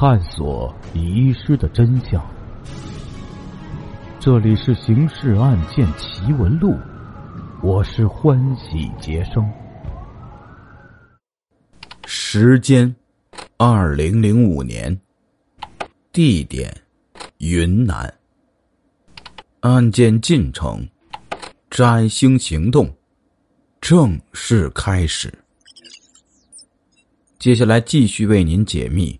探索遗失的真相。这里是《刑事案件奇闻录》，我是欢喜杰生。时间：二零零五年，地点：云南。案件进程：摘星行动正式开始。接下来继续为您解密《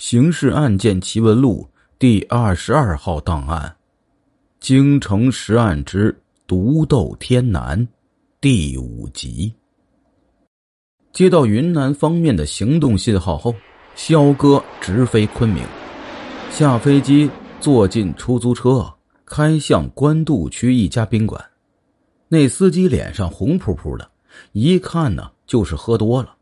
刑事案件奇闻录》第二十二号档案——京城十案之独斗天南第五集。接到云南方面的行动信号后，肖哥直飞昆明，下飞机坐进出租车，开向官渡区一家宾馆。那司机脸上红扑扑的，一看呢就是喝多了。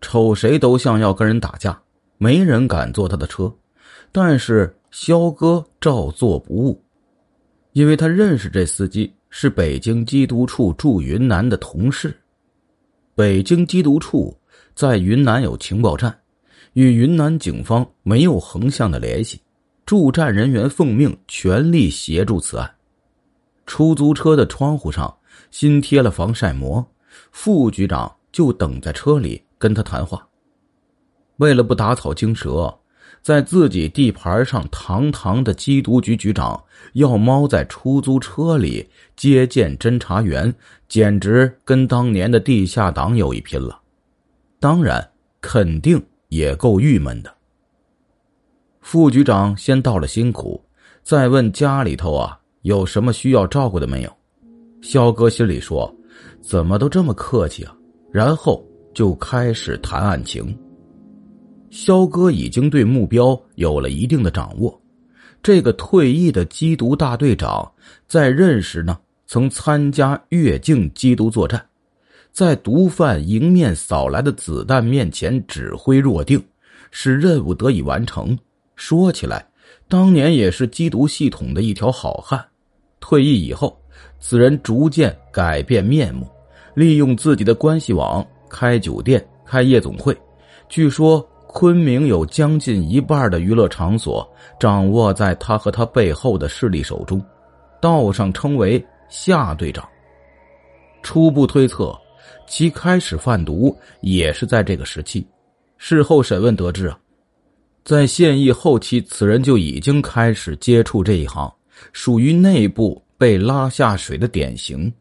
瞅谁都像要跟人打架，没人敢坐他的车，但是肖哥照做不误，因为他认识这司机是北京缉毒处驻云南的同事。北京缉毒处在云南有情报站，与云南警方没有横向的联系，驻站人员奉命全力协助此案。出租车的窗户上新贴了防晒膜，副局长就等在车里。跟他谈话。为了不打草惊蛇，在自己地盘上堂堂的缉毒局局长要猫在出租车里接见侦查员，简直跟当年的地下党有一拼了。当然，肯定也够郁闷的。副局长先道了辛苦，再问家里头啊有什么需要照顾的没有。肖哥心里说：“怎么都这么客气啊？”然后。就开始谈案情。肖哥已经对目标有了一定的掌握。这个退役的缉毒大队长在任时呢，曾参加越境缉毒作战，在毒贩迎面扫来的子弹面前指挥若定，使任务得以完成。说起来，当年也是缉毒系统的一条好汉。退役以后，此人逐渐改变面目，利用自己的关系网。开酒店、开夜总会，据说昆明有将近一半的娱乐场所掌握在他和他背后的势力手中，道上称为夏队长。初步推测，其开始贩毒也是在这个时期。事后审问得知啊，在现役后期，此人就已经开始接触这一行，属于内部被拉下水的典型。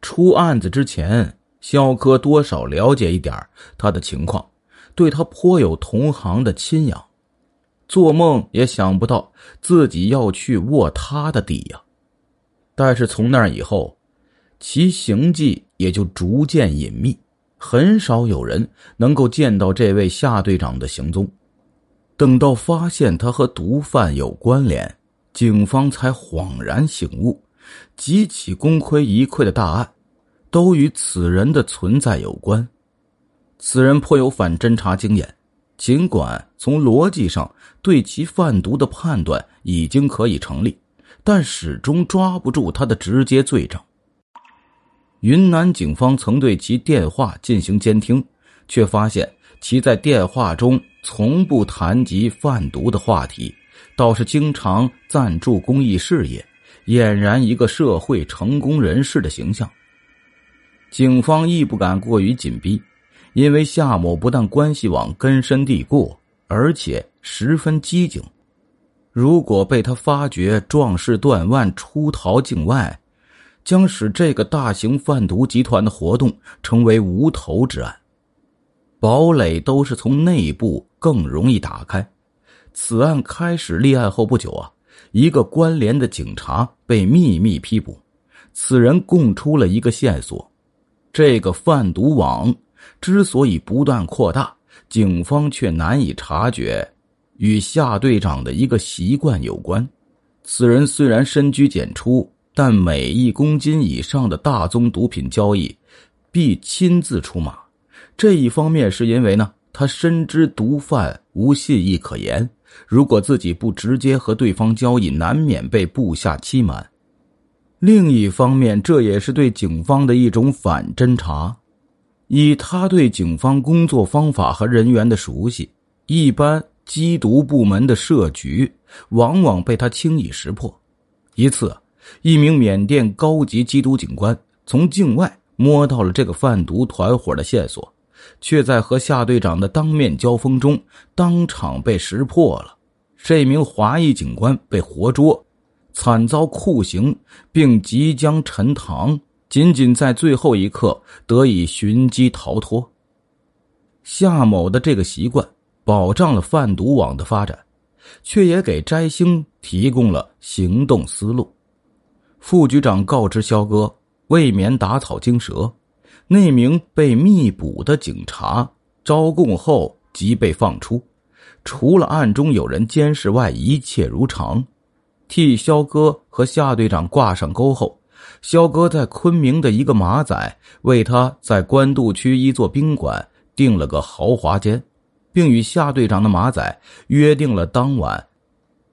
出案子之前。肖哥多少了解一点他的情况，对他颇有同行的亲仰，做梦也想不到自己要去卧他的底呀。但是从那以后，其行迹也就逐渐隐秘，很少有人能够见到这位夏队长的行踪。等到发现他和毒贩有关联，警方才恍然醒悟，几起功亏一篑的大案。都与此人的存在有关。此人颇有反侦查经验，尽管从逻辑上对其贩毒的判断已经可以成立，但始终抓不住他的直接罪证。云南警方曾对其电话进行监听，却发现其在电话中从不谈及贩毒的话题，倒是经常赞助公益事业，俨然一个社会成功人士的形象。警方亦不敢过于紧逼，因为夏某不但关系网根深蒂固，而且十分机警。如果被他发觉壮士断腕出逃境外，将使这个大型贩毒集团的活动成为无头之案。堡垒都是从内部更容易打开。此案开始立案后不久啊，一个关联的警察被秘密批捕，此人供出了一个线索。这个贩毒网之所以不断扩大，警方却难以察觉，与夏队长的一个习惯有关。此人虽然深居简出，但每一公斤以上的大宗毒品交易，必亲自出马。这一方面是因为呢，他深知毒贩无信义可言，如果自己不直接和对方交易，难免被部下欺瞒。另一方面，这也是对警方的一种反侦查。以他对警方工作方法和人员的熟悉，一般缉毒部门的设局，往往被他轻易识破。一次，一名缅甸高级缉毒警官从境外摸到了这个贩毒团伙的线索，却在和夏队长的当面交锋中当场被识破了。这名华裔警官被活捉，惨遭酷刑，并即将沉塘，仅仅在最后一刻得以寻机逃脱。夏某的这个习惯保障了贩毒网的发展，却也给摘星提供了行动思路。副局长告知肖哥，未免打草惊蛇，那名被密捕的警察招供后即被放出。除了暗中有人监视外，一切如常。替肖哥和夏队长挂上钩后，肖哥在昆明的一个马仔为他在官渡区一座宾馆订了个豪华间，并与夏队长的马仔约定了当晚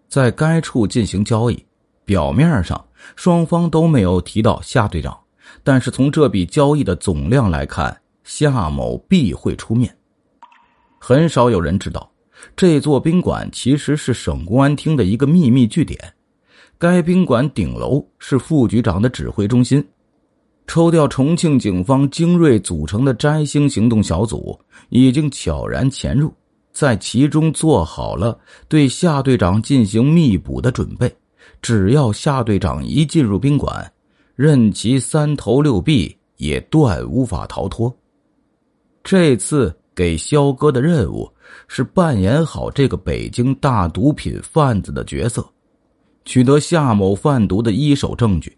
在该处进行交易。表面上双方都没有提到夏队长，但是从这笔交易的总量来看，夏某必会出面。很少有人知道。这座宾馆其实是省公安厅的一个秘密据点，该宾馆顶楼是副局长的指挥中心。抽调重庆警方精锐组成的摘星行动小组已经悄然潜入，在其中做好了对夏队长进行密捕的准备。只要夏队长一进入宾馆，任其三头六臂，也断无法逃脱。这次给肖哥的任务。是扮演好这个北京大毒品贩子的角色，取得夏某贩毒的一手证据。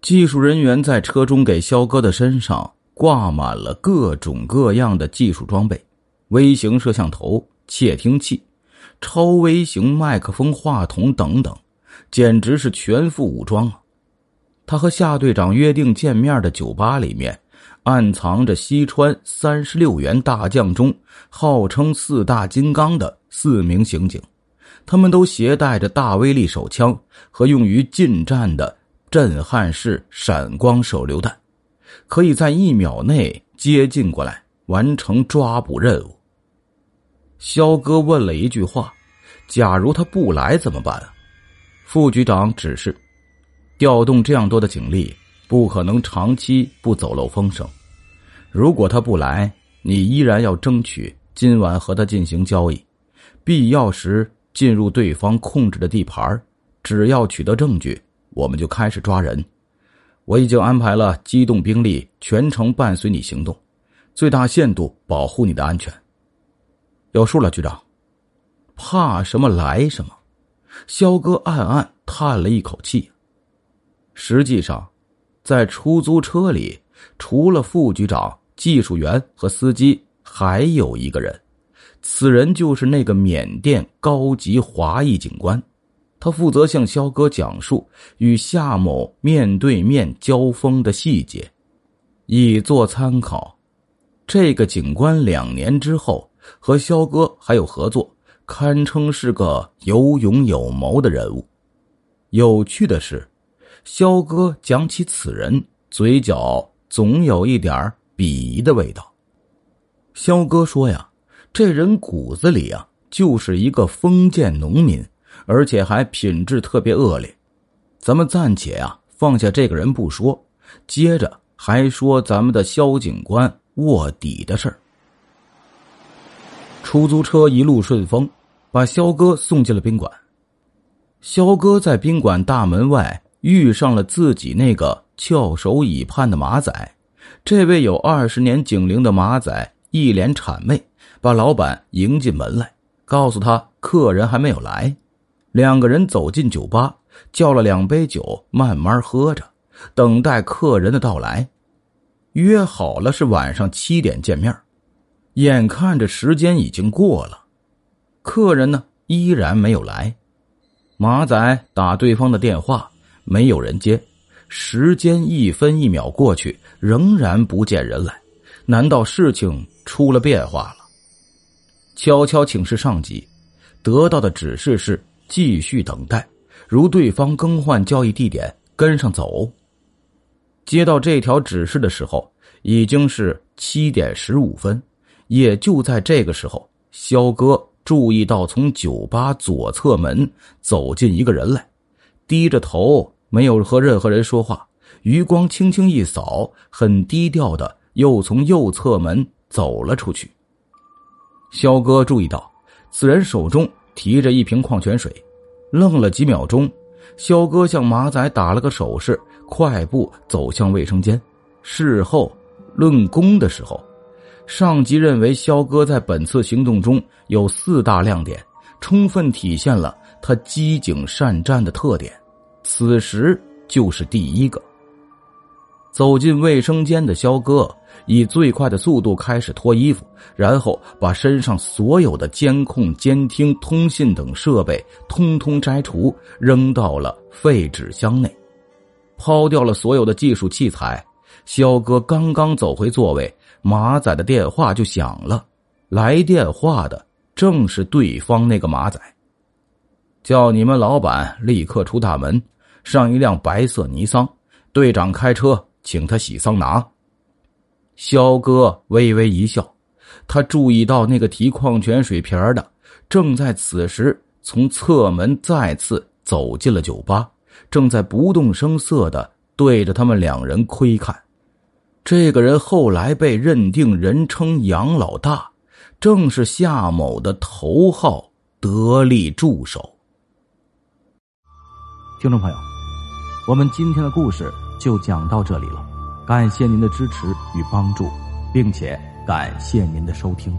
技术人员在车中给肖哥的身上挂满了各种各样的技术装备：微型摄像头、窃听器、超微型麦克风、话筒等等，简直是全副武装啊！他和夏队长约定见面的酒吧里面。暗藏着西川三十六员大将中号称四大金刚的四名刑警，他们都携带着大威力手枪和用于近战的震撼式闪光手榴弹，可以在一秒内接近过来完成抓捕任务。肖哥问了一句话：“假如他不来怎么办？”副局长指示：“调动这样多的警力，不可能长期不走漏风声。”如果他不来，你依然要争取今晚和他进行交易，必要时进入对方控制的地盘。只要取得证据，我们就开始抓人。我已经安排了机动兵力全程伴随你行动，最大限度保护你的安全。有数了，局长。怕什么来什么。肖哥暗暗叹了一口气。实际上，在出租车里，除了副局长。技术员和司机还有一个人，此人就是那个缅甸高级华裔警官，他负责向肖哥讲述与夏某面对面交锋的细节，以作参考。这个警官两年之后和肖哥还有合作，堪称是个有勇有谋的人物。有趣的是，肖哥讲起此人，嘴角总有一点。鄙夷的味道。肖哥说呀，这人骨子里啊就是一个封建农民，而且还品质特别恶劣。咱们暂且啊放下这个人不说，接着还说咱们的肖警官卧底的事儿。出租车一路顺风，把肖哥送进了宾馆。肖哥在宾馆大门外遇上了自己那个翘首以盼的马仔。这位有二十年警龄的马仔一脸谄媚，把老板迎进门来，告诉他客人还没有来。两个人走进酒吧，叫了两杯酒，慢慢喝着，等待客人的到来。约好了是晚上七点见面，眼看着时间已经过了，客人呢依然没有来。马仔打对方的电话，没有人接。时间一分一秒过去，仍然不见人来，难道事情出了变化了？悄悄请示上级，得到的指示是继续等待，如对方更换交易地点，跟上走。接到这条指示的时候，已经是七点十五分，也就在这个时候，肖哥注意到从酒吧左侧门走进一个人来，低着头，没有和任何人说话，余光轻轻一扫，很低调的又从右侧门走了出去。肖哥注意到，此人手中提着一瓶矿泉水，愣了几秒钟，肖哥向马仔打了个手势，快步走向卫生间。事后论功的时候。上级认为肖哥在本次行动中有四大亮点，充分体现了他机警善战的特点。此时就是第一个。走进卫生间的肖哥以最快的速度开始脱衣服，然后把身上所有的监控、监听、通信等设备通通摘除，扔到了废纸箱内，抛掉了所有的技术器材。肖哥刚刚走回座位。马仔的电话就响了，来电话的正是对方那个马仔。叫你们老板立刻出大门，上一辆白色尼桑，队长开车，请他洗桑拿。肖哥微微一笑，他注意到那个提矿泉水瓶的正在此时从侧门再次走进了酒吧，正在不动声色的对着他们两人窥看。这个人后来被认定人称杨老大，正是夏某的头号得力助手。听众朋友，我们今天的故事就讲到这里了，感谢您的支持与帮助，并且感谢您的收听。